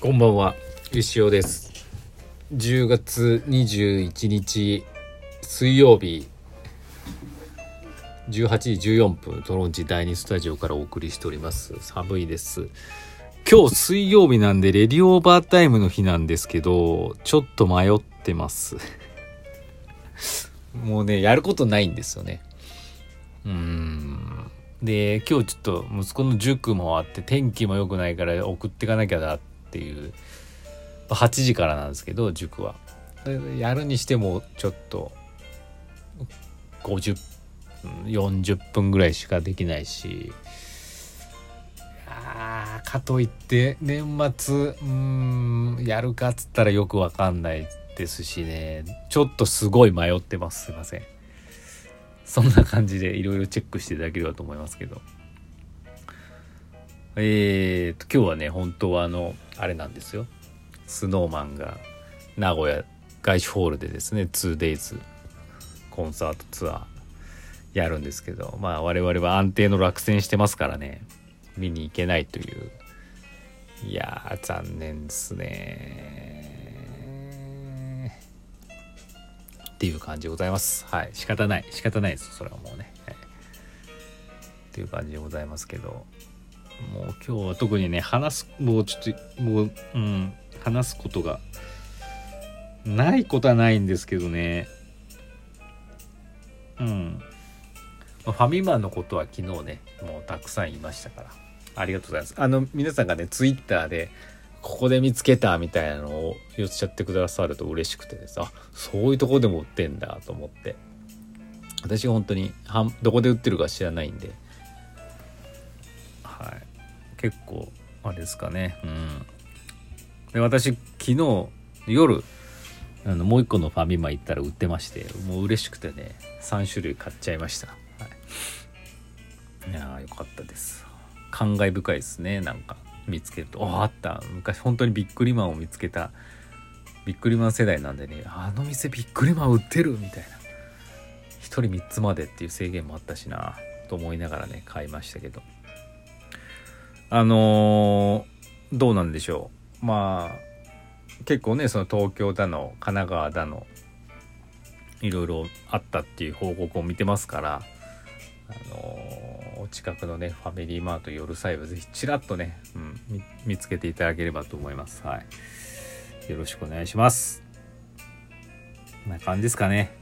こんばんは、石尾です。10月21日水曜日18時14分トロンチ第2スタジオからお送りしております。寒いです。今日水曜日なんでレディオーバータイムの日なんですけど、ちょっと迷ってます。もうね、やることないんですよね。うーん。で、今日ちょっと息子の塾もあって天気も良くないから送ってかなきゃだってていう。8時からなんですけど塾は。やるにしてもちょっと50 40分ぐらいしかできないし。あかといって年末うんやるかっつったらよくわかんないですしね。ちょっとすごい迷ってます。すいません。そんな感じでいろいろチェックしていただければと思いますけど。えーと今日はね本当はあのあれなんですよ。スノーマンが名古屋外資ホールでですね 2days コンサートツアーやるんですけどまあ我々は安定の落選してますからね。見に行けないという。いや残念ですね。っていう感じでございます。はい。仕方ない。仕方ないです。それはもうね、はい、っていう感じでございますけど。もう今日は特にね話すもうちょっともううん話すことがないことはないんですけどね。うん。ファミマのことは昨日ねもうたくさん言いましたから。ありがとうございます。あの皆さんがねツイッターでここで見つけたみたいなのを寄せちゃってくださると嬉しくてですあそういうとこでも売ってんだと思って。私本当にどこで売ってるか知らないんで。はい結構あれですかね。うん。で私昨日夜あのもう一個のファミマ行ったら売ってましてもう嬉しくてね3種類買っちゃいました、はい、いやーよかったです。感慨深いですねなんか見つけると。ああった。昔本当にビックリマンを見つけたビックリマン世代なんでねあの店ビックリマン売ってるみたいな。1人3つまでっていう制限もあったしなと思いながらね買いましたけど。あのーどうなんでしょう。まあ結構ねその東京だの神奈川だのいろいろあったっていう報告を見てますからあのーお近くのねファミリーマート寄る際はぜひちらっとね、うん、見見つけていただければと思います。はい。よろしくお願いします。こんな感じですかね。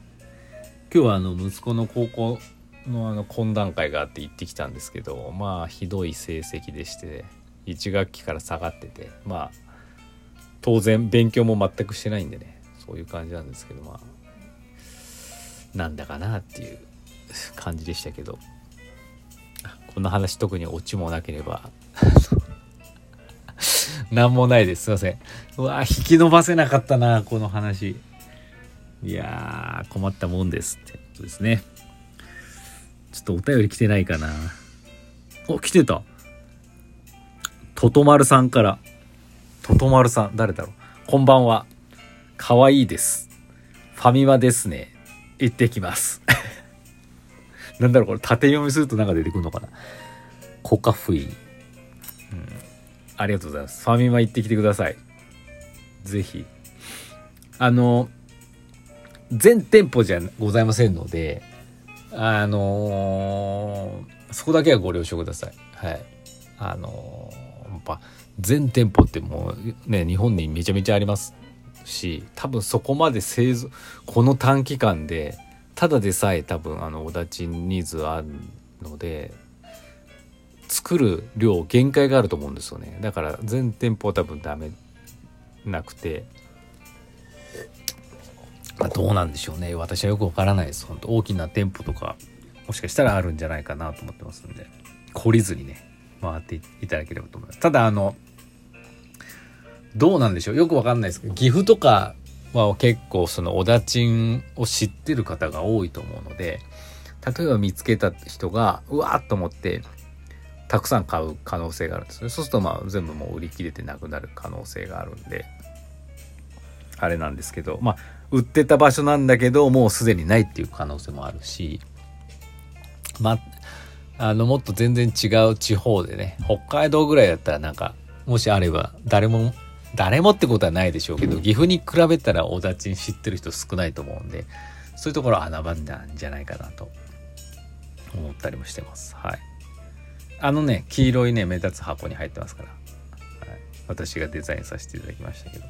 今日はあの息子の高校のあの懇談会があって行ってきたんですけどまあひどい成績でして1学期から下がっててまあ当然勉強も全くしてないんでねそういう感じなんですけどまあなんだかなっていう感じでしたけど。この話特にオチもなければ何もないです。すいません。うわ引き伸ばせなかったなこの話。いやー困ったもんですってことですね。ちょっとお便り来てないかな。お来てた。ととまるさんから。ととまるさん誰だろう。こんばんは。かわいいです。ファミマですね。行ってきます。なんだろうこれ。縦読みするとなんか出てくるのかな。コカフイ、うん、ありがとうございます。ファミマ行ってきてください。ぜひ。あの全店舗じゃございませんのであのーそこだけはご了承ください。はい。あのーやっぱ全店舗ってもうね日本にめちゃめちゃありますし多分そこまで製造この短期間でただでさえ多分あのお立ちニーズあるので作る量限界があると思うんですよね。だから全店舗は多分ダメなくて、まあ、どうなんでしょうね。私はよくわからないです。本当大きな店舗とかもしかしたらあるんじゃないかなと思ってますんで。懲りずにね回っていただければと思います。ただあのどうなんでしょう。よくわかんないですけど岐阜とかは結構そのおだちんを知ってる方が多いと思うので例えば見つけた人がうわーっと思ってたくさん買う可能性があるんですね。そうするとまあ全部もう売り切れてなくなる可能性があるんであれなんですけどまあ売ってた場所なんだけどもうすでにないっていう可能性もあるしまあのもっと全然違う地方でね北海道ぐらいだったらなんかもしあれば誰も誰もってことはないでしょうけど、岐阜に比べたら小田ちん知ってる人少ないと思うんで、そういうところ穴場なんじゃないかなと思ったりもしてます。はい。あのね、黄色いね、目立つ箱に入ってますから。はい、私がデザインさせていただきましたけど。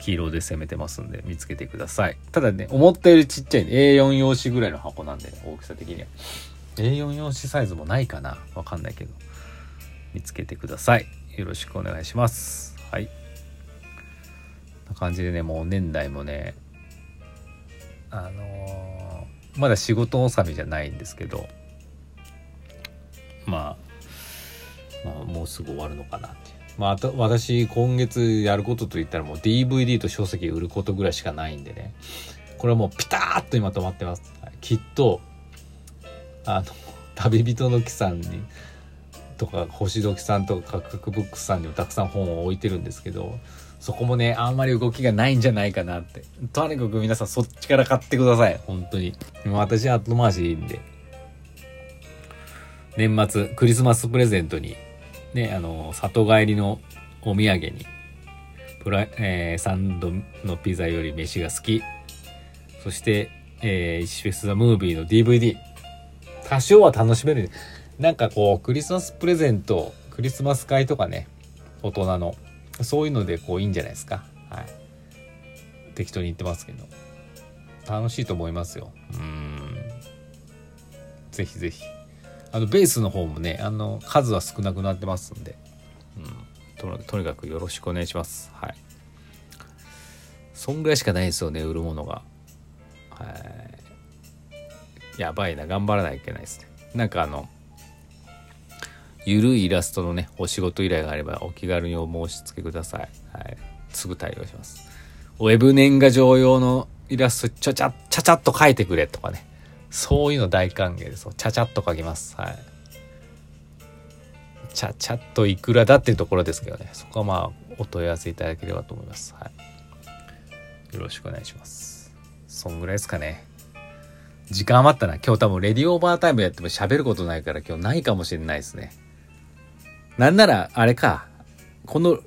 黄色で攻めてますんで見つけてください。ただね、思ったよりちっちゃい、ね、A4 用紙ぐらいの箱なんで、ね、大きさ的には。A4 用紙サイズもないかなわかんないけど。見つけてください。よろしくお願いします。はい。な感じでね、もう年代もね、あのー、まだ仕事納めじゃないんですけど、まあ、まあ、もうすぐ終わるのかなっていう。まあ、私今月やることといったらもう DVD と書籍売ることぐらいしかないんでね。これはもうピタッと今止まってます、きっとあの 旅人の木さんにとか星時さんとかカクカクブックスさんにもたくさん本を置いてるんですけどそこもねあんまり動きがないんじゃないかなって。とにかく皆さんそっちから買ってください。本当に。私は後回しでいいんで。年末クリスマスプレゼントにね、あの、里帰りのお土産に、プラ、えー、サンドのピザより飯が好き。そして、えー、イフェスザムービーの DVD。多少は楽しめる。なんかこう、クリスマスプレゼント、クリスマス会とかね、大人の、そういうのでこういいんじゃないですか。はい。適当に言ってますけど。楽しいと思いますよ。うん。ぜひぜひ。あのベースの方もねあの数は少なくなってますんで、うん、ととにかくよろしくお願いします。はい。そんぐらいしかないですよね売るものが。はい。やばいな頑張らないといけないですね。なんかあのゆるいイラストのねお仕事依頼があればお気軽にお申し付けください、はい、すぐ対応します。ウェブ年賀状用のイラストちゃちゃちゃちゃっと描いてくれとかね。そういうの大歓迎です。ちゃちゃっと書きます。はい。ちゃちゃっといくらだっていうところですけどね。そこはまあ、お問い合わせいただければと思います。はい。よろしくお願いします。そんぐらいですかね。時間余ったな。今日多分レディオーバータイムやっても喋ることないから今日ないかもしれないですね。なんなら、あれか。この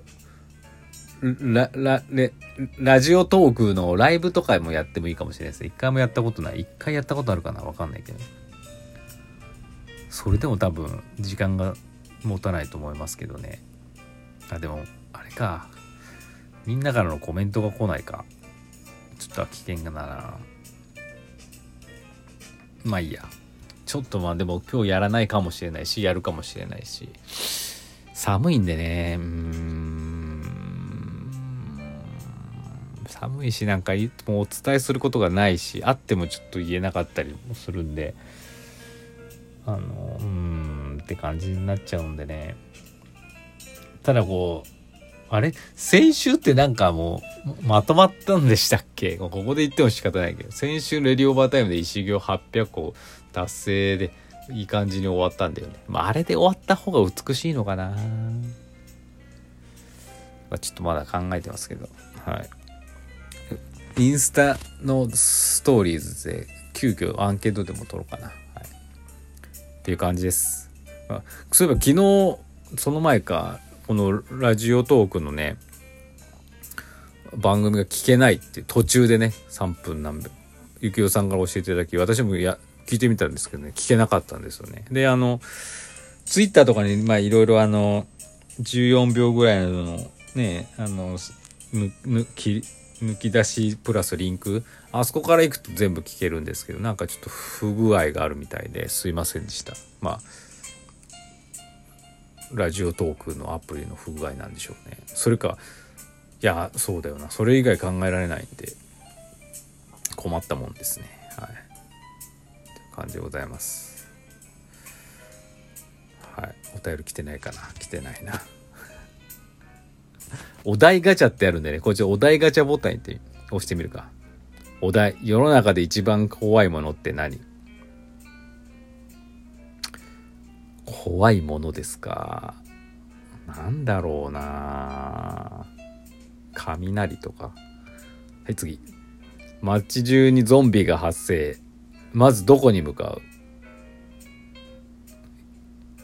ラ、ラ、レ、ラジオトークのライブとかもやってもいいかもしれないです一回もやったことない。一回やったことあるかなわかんないけど。それでも多分、時間が持たないと思いますけどね。あ、でも、あれか。みんなからのコメントが来ないか。ちょっと危険だな。まあいいや。ちょっとまあでも今日やらないかもしれないし、やるかもしれないし。寒いんでね、うん。寒いしなんかいつもお伝えすることがないしあってもちょっと言えなかったりもするんであのうーんって感じになっちゃうんでねただこうあれ？先週ってなんかもうまとまったんでしたっけ？ここで言っても仕方ないけど先週レディオーバータイムで石行800個達成でいい感じに終わったんだよね。まあ、あれで終わった方が美しいのかな。ちょっとまだ考えてますけど。はい。インスタのストーリーズで急遽アンケートでも取ろうかな。はい、っていう感じです。まあ、そういえば昨日、その前か、このラジオトークのね、番組が聞けないって途中でね、3分何分。ゆきおさんから教えていただき、私もや、聞いてみたんですけどね、聞けなかったんですよね。で、あの、ツイッターとかに、まあいろいろあの、14秒ぐらいのね、あの、ぬ、ぬ、き、抜き出しプラスリンク。あそこから行くと全部聞けるんですけどなんかちょっと不具合があるみたいですいませんでした。まあラジオトークのアプリの不具合なんでしょうね。それかいやそうだよな。それ以外考えられないんで困ったもんですね。はい。という感じでございます。はい。お便り来てないかな。来てないな。お題ガチャってあるんでね、こっちお題ガチャボタンって押してみるか。お題、世の中で一番怖いものって何？怖いものですか。なんだろうな雷とか。はい、次。街中にゾンビが発生。まずどこに向かう？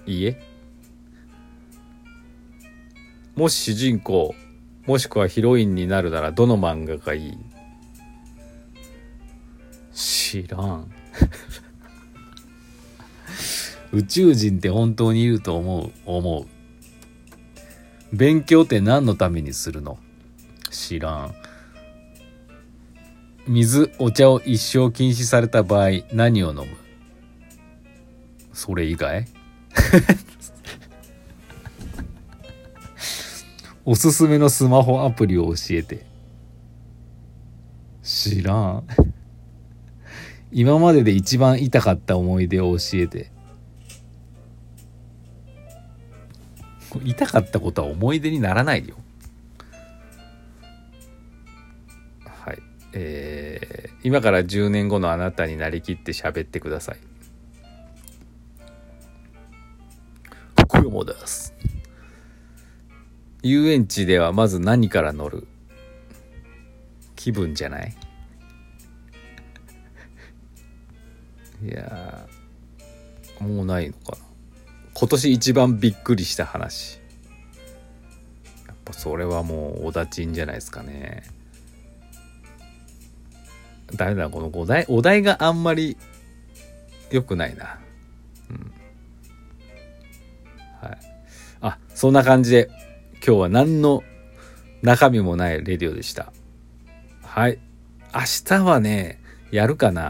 家？もし主人公もしくはヒロインになるならどの漫画がいい？知らん。宇宙人って本当にいると思う？思う。勉強って何のためにするの？知らん。水お茶を一生禁止された場合何を飲む？それ以外？おすすめのスマホアプリを教えて。知らん。今までで一番痛かった思い出を教えて。痛かったことは思い出にならないよ。はい。えー、今から10年後のあなたになりきって喋ってください。福山です遊園地ではまず何から乗る？気分じゃない？いやもうないのかな。今年一番びっくりした話。やっぱそれはもうおだちんじゃないですかね。ダメだこのお題お題があんまり良くないな。うん。はい。あそんな感じで今日は何の中身もないレディオでした。はい。明日はねやるかな。